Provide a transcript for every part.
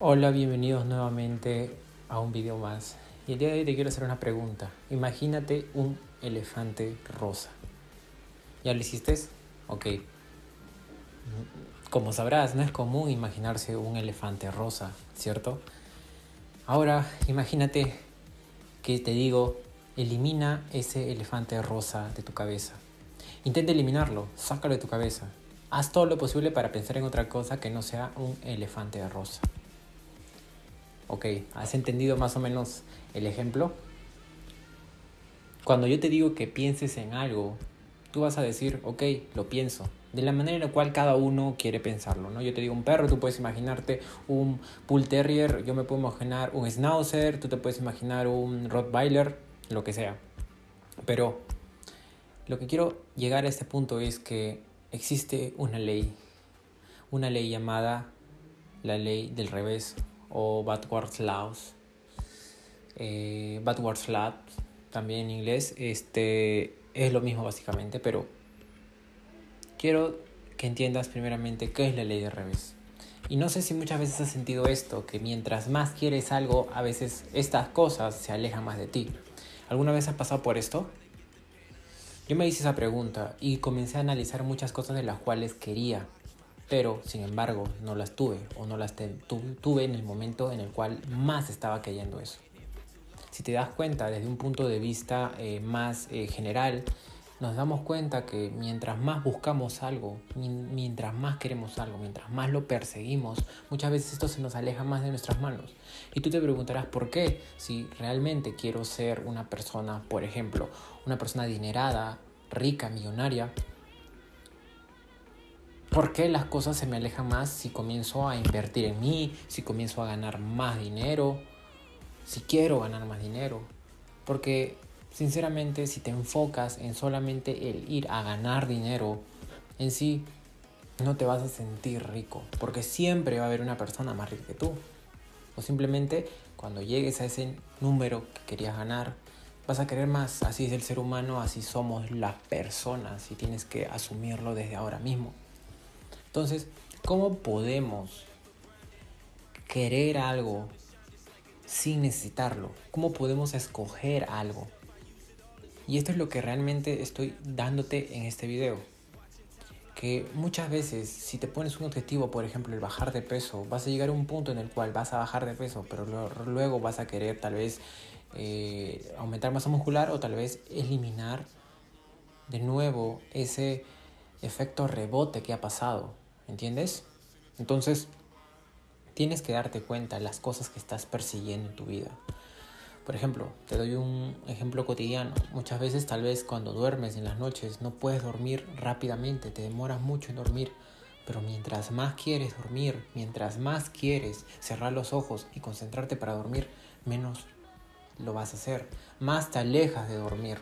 Hola, bienvenidos nuevamente a un video más. Y el día de hoy te quiero hacer una pregunta. Imagínate un elefante rosa. ¿Ya lo hiciste? Ok. Como sabrás, no es común imaginarse un elefante rosa, ¿cierto? Ahora, imagínate que te digo, elimina ese elefante rosa de tu cabeza. Intenta eliminarlo, sácalo de tu cabeza. Haz todo lo posible para pensar en otra cosa que no sea un elefante rosa. Ok, ¿has entendido más o menos el ejemplo? Cuando yo te digo que pienses en algo, tú vas a decir, ok, lo pienso. De la manera en la cual cada uno quiere pensarlo, ¿no? Yo te digo un perro, tú puedes imaginarte un bull terrier, yo me puedo imaginar un schnauzer, tú te puedes imaginar un rottweiler, lo que sea. Pero lo que quiero llegar a este punto es que existe una ley, una ley llamada la ley del revés o Badwards Laws. Eh, Badwards Lab, también en inglés, este, es lo mismo básicamente, pero quiero que entiendas primeramente qué es la ley de revés. Y no sé si muchas veces has sentido esto, que mientras más quieres algo, a veces estas cosas se alejan más de ti. ¿Alguna vez has pasado por esto? Yo me hice esa pregunta y comencé a analizar muchas cosas de las cuales quería, pero sin embargo no las tuve o no las tuve en el momento en el cual más estaba cayendo eso. Si te das cuenta desde un punto de vista eh, más eh, general, nos damos cuenta que mientras más buscamos algo, mientras más queremos algo, mientras más lo perseguimos, muchas veces esto se nos aleja más de nuestras manos. Y tú te preguntarás por qué, si realmente quiero ser una persona, por ejemplo, una persona adinerada, rica, millonaria, ¿Por qué las cosas se me alejan más si comienzo a invertir en mí, si comienzo a ganar más dinero, si quiero ganar más dinero? Porque sinceramente si te enfocas en solamente el ir a ganar dinero, en sí no te vas a sentir rico, porque siempre va a haber una persona más rica que tú. O simplemente cuando llegues a ese número que querías ganar, vas a querer más. Así es el ser humano, así somos las personas y tienes que asumirlo desde ahora mismo. Entonces, ¿cómo podemos querer algo sin necesitarlo? ¿Cómo podemos escoger algo? Y esto es lo que realmente estoy dándote en este video. Que muchas veces si te pones un objetivo, por ejemplo, el bajar de peso, vas a llegar a un punto en el cual vas a bajar de peso, pero luego vas a querer tal vez eh, aumentar masa muscular o tal vez eliminar de nuevo ese efecto rebote que ha pasado, ¿entiendes? Entonces, tienes que darte cuenta de las cosas que estás persiguiendo en tu vida. Por ejemplo, te doy un ejemplo cotidiano. Muchas veces tal vez cuando duermes en las noches no puedes dormir rápidamente, te demoras mucho en dormir. Pero mientras más quieres dormir, mientras más quieres cerrar los ojos y concentrarte para dormir, menos lo vas a hacer. Más te alejas de dormir.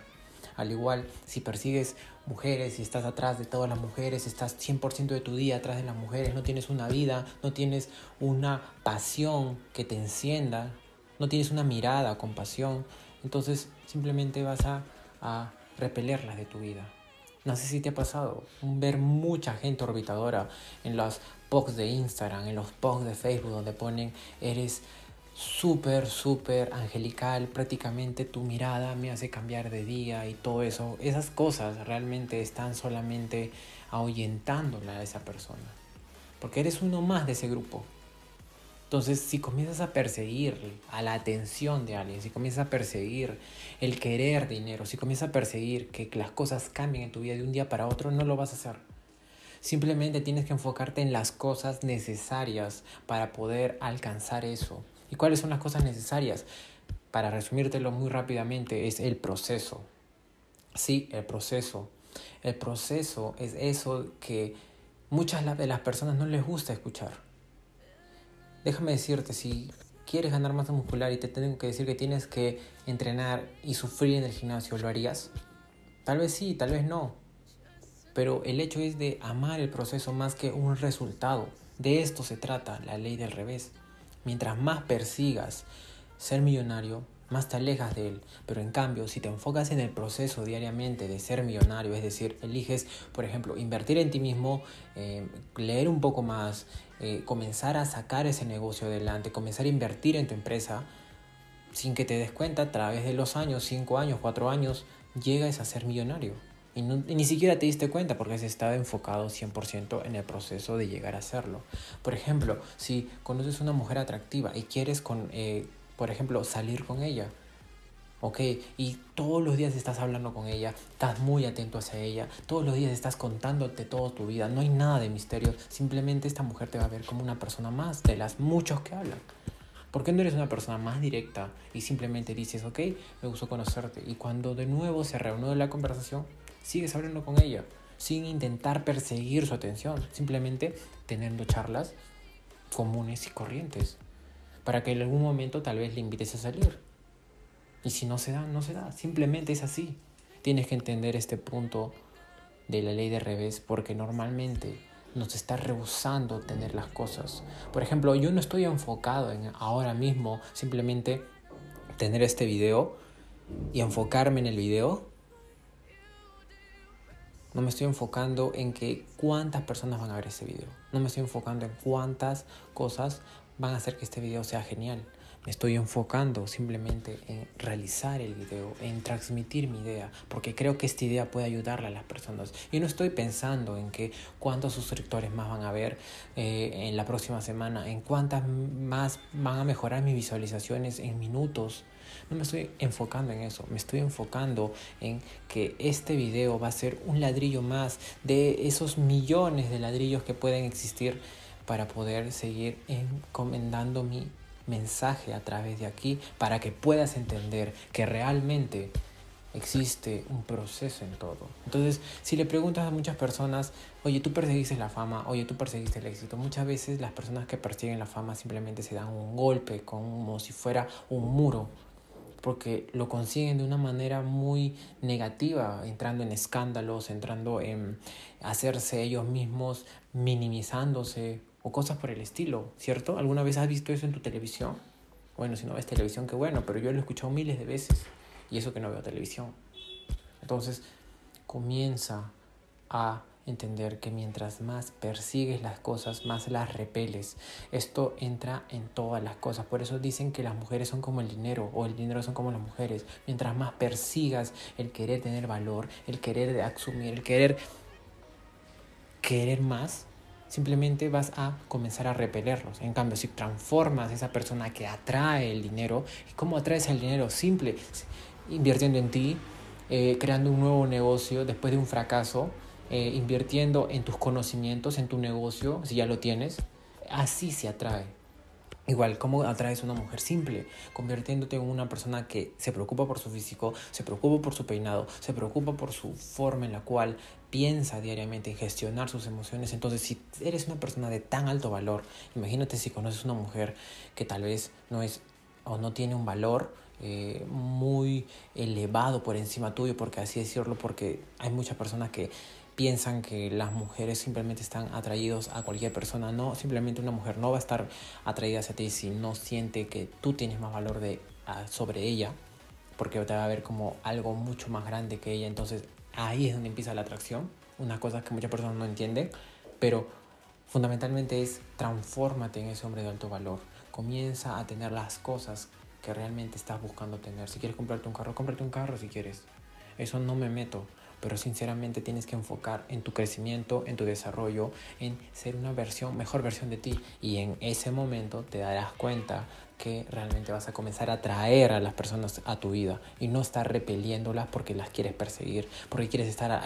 Al igual, si persigues mujeres, si estás atrás de todas las mujeres, estás 100% de tu día atrás de las mujeres, no tienes una vida, no tienes una pasión que te encienda, no tienes una mirada con pasión, entonces simplemente vas a, a repelerlas de tu vida. No sé si te ha pasado ver mucha gente orbitadora en los posts de Instagram, en los posts de Facebook donde ponen eres súper, súper angelical, prácticamente tu mirada me hace cambiar de día y todo eso. Esas cosas realmente están solamente ahuyentándola a esa persona. Porque eres uno más de ese grupo. Entonces, si comienzas a perseguir a la atención de alguien, si comienzas a perseguir el querer dinero, si comienzas a perseguir que las cosas cambien en tu vida de un día para otro, no lo vas a hacer. Simplemente tienes que enfocarte en las cosas necesarias para poder alcanzar eso. ¿Y cuáles son las cosas necesarias? Para resumírtelo muy rápidamente, es el proceso. Sí, el proceso. El proceso es eso que muchas de las personas no les gusta escuchar. Déjame decirte, si quieres ganar masa muscular y te tengo que decir que tienes que entrenar y sufrir en el gimnasio, ¿lo harías? Tal vez sí, tal vez no. Pero el hecho es de amar el proceso más que un resultado. De esto se trata la ley del revés. Mientras más persigas ser millonario, más te alejas de él. Pero en cambio, si te enfocas en el proceso diariamente de ser millonario, es decir, eliges, por ejemplo, invertir en ti mismo, eh, leer un poco más, eh, comenzar a sacar ese negocio adelante, comenzar a invertir en tu empresa, sin que te des cuenta, a través de los años, 5 años, 4 años, llegas a ser millonario. Y, ni siquiera te diste cuenta porque has estado enfocado 100% en el proceso de llegar a hacerlo. Por ejemplo, si conoces una mujer atractiva y quieres con, eh, por ejemplo, salir con ella. ¿ok? Y todos los días estás hablando con ella, estás muy atento hacia ella, todos los días estás contándote toda tu vida, no hay nada de misterio, simplemente esta mujer te va a ver como una persona más de las muchos que hablan. ¿Por qué no eres una persona más directa y simplemente dices, ok, me gustó conocerte? Y cuando de nuevo se reúne la conversación, sigues hablando con ella, sin intentar perseguir su atención, simplemente teniendo charlas comunes y corrientes para que en algún momento tal vez le invites a salir. Y si no se da, no se da. Simplemente es así. Tienes que entender este punto de la ley de revés porque normalmente nos está rehusando tener las cosas. Por ejemplo, yo no estoy enfocado en ahora mismo simplemente tener este video y enfocarme en el video. No me estoy enfocando en que cuántas personas van a ver ese video. No me estoy enfocando en cuántas cosas van a hacer que este video sea genial. Estoy enfocando simplemente en realizar el video, en transmitir mi idea, porque creo que esta idea puede ayudarle a las personas. Y no estoy pensando en que cuántos suscriptores más van a ver eh, en la próxima semana, en cuántas más van a mejorar mis visualizaciones en minutos. No me estoy enfocando en eso, me estoy enfocando en que este video va a ser un ladrillo más de esos millones de ladrillos que pueden existir para poder seguir encomendando mi mensaje a través de aquí para que puedas entender que realmente existe un proceso en todo. Entonces, si le preguntas a muchas personas, oye, tú perseguiste la fama, oye, tú perseguiste el éxito, muchas veces las personas que persiguen la fama simplemente se dan un golpe como si fuera un muro, porque lo consiguen de una manera muy negativa, entrando en escándalos, entrando en hacerse ellos mismos, minimizándose, o cosas por el estilo, ¿cierto? ¿Alguna vez has visto eso en tu televisión? Bueno, si no ves televisión, qué bueno, pero yo lo he escuchado miles de veces y eso que no veo televisión. Entonces, comienza a entender que mientras más persigues las cosas, más las repeles. Esto entra en todas las cosas. Por eso dicen que las mujeres son como el dinero o el dinero son como las mujeres. Mientras más persigas el querer tener valor, el querer asumir, el querer querer más, simplemente vas a comenzar a repelerlos. En cambio, si transformas esa persona que atrae el dinero, ¿y cómo atraes el dinero? Simple, invirtiendo en ti, eh, creando un nuevo negocio después de un fracaso, eh, invirtiendo en tus conocimientos, en tu negocio, si ya lo tienes, así se atrae. Igual, ¿cómo atraes a una mujer simple? Convirtiéndote en una persona que se preocupa por su físico, se preocupa por su peinado, se preocupa por su forma en la cual piensa diariamente en gestionar sus emociones. Entonces, si eres una persona de tan alto valor, imagínate si conoces una mujer que tal vez no es o no tiene un valor eh, muy elevado por encima tuyo, porque así decirlo, porque hay muchas personas que piensan que las mujeres simplemente están atraídos a cualquier persona. No, simplemente una mujer no va a estar atraída hacia ti si no siente que tú tienes más valor de, sobre ella, porque te va a ver como algo mucho más grande que ella. Entonces ahí es donde empieza la atracción, una cosa que muchas personas no entienden, pero fundamentalmente es transfórmate en ese hombre de alto valor. Comienza a tener las cosas que realmente estás buscando tener. Si quieres comprarte un carro, cómprate un carro si quieres. Eso no me meto pero sinceramente tienes que enfocar en tu crecimiento, en tu desarrollo, en ser una versión, mejor versión de ti y en ese momento te darás cuenta que realmente vas a comenzar a atraer a las personas a tu vida y no estar repeliéndolas porque las quieres perseguir, porque quieres estar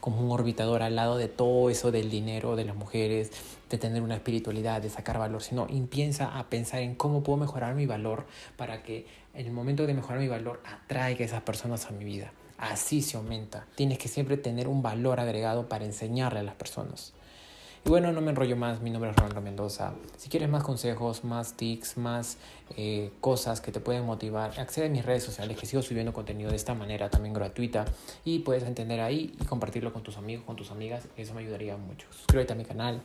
como un orbitador al lado de todo eso del dinero, de las mujeres, de tener una espiritualidad, de sacar valor, sino empieza a pensar en cómo puedo mejorar mi valor para que en el momento de mejorar mi valor atraiga a esas personas a mi vida. Así se aumenta. Tienes que siempre tener un valor agregado para enseñarle a las personas. Y bueno, no me enrollo más, mi nombre es Rolando Mendoza. Si quieres más consejos, más tics, más eh, cosas que te pueden motivar, accede a mis redes sociales que sigo subiendo contenido de esta manera también gratuita y puedes entender ahí y compartirlo con tus amigos, con tus amigas, eso me ayudaría mucho. Suscríbete a mi canal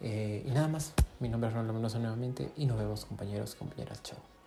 eh, y nada más. Mi nombre es Rolando Mendoza nuevamente y nos vemos compañeros, compañeras, chao.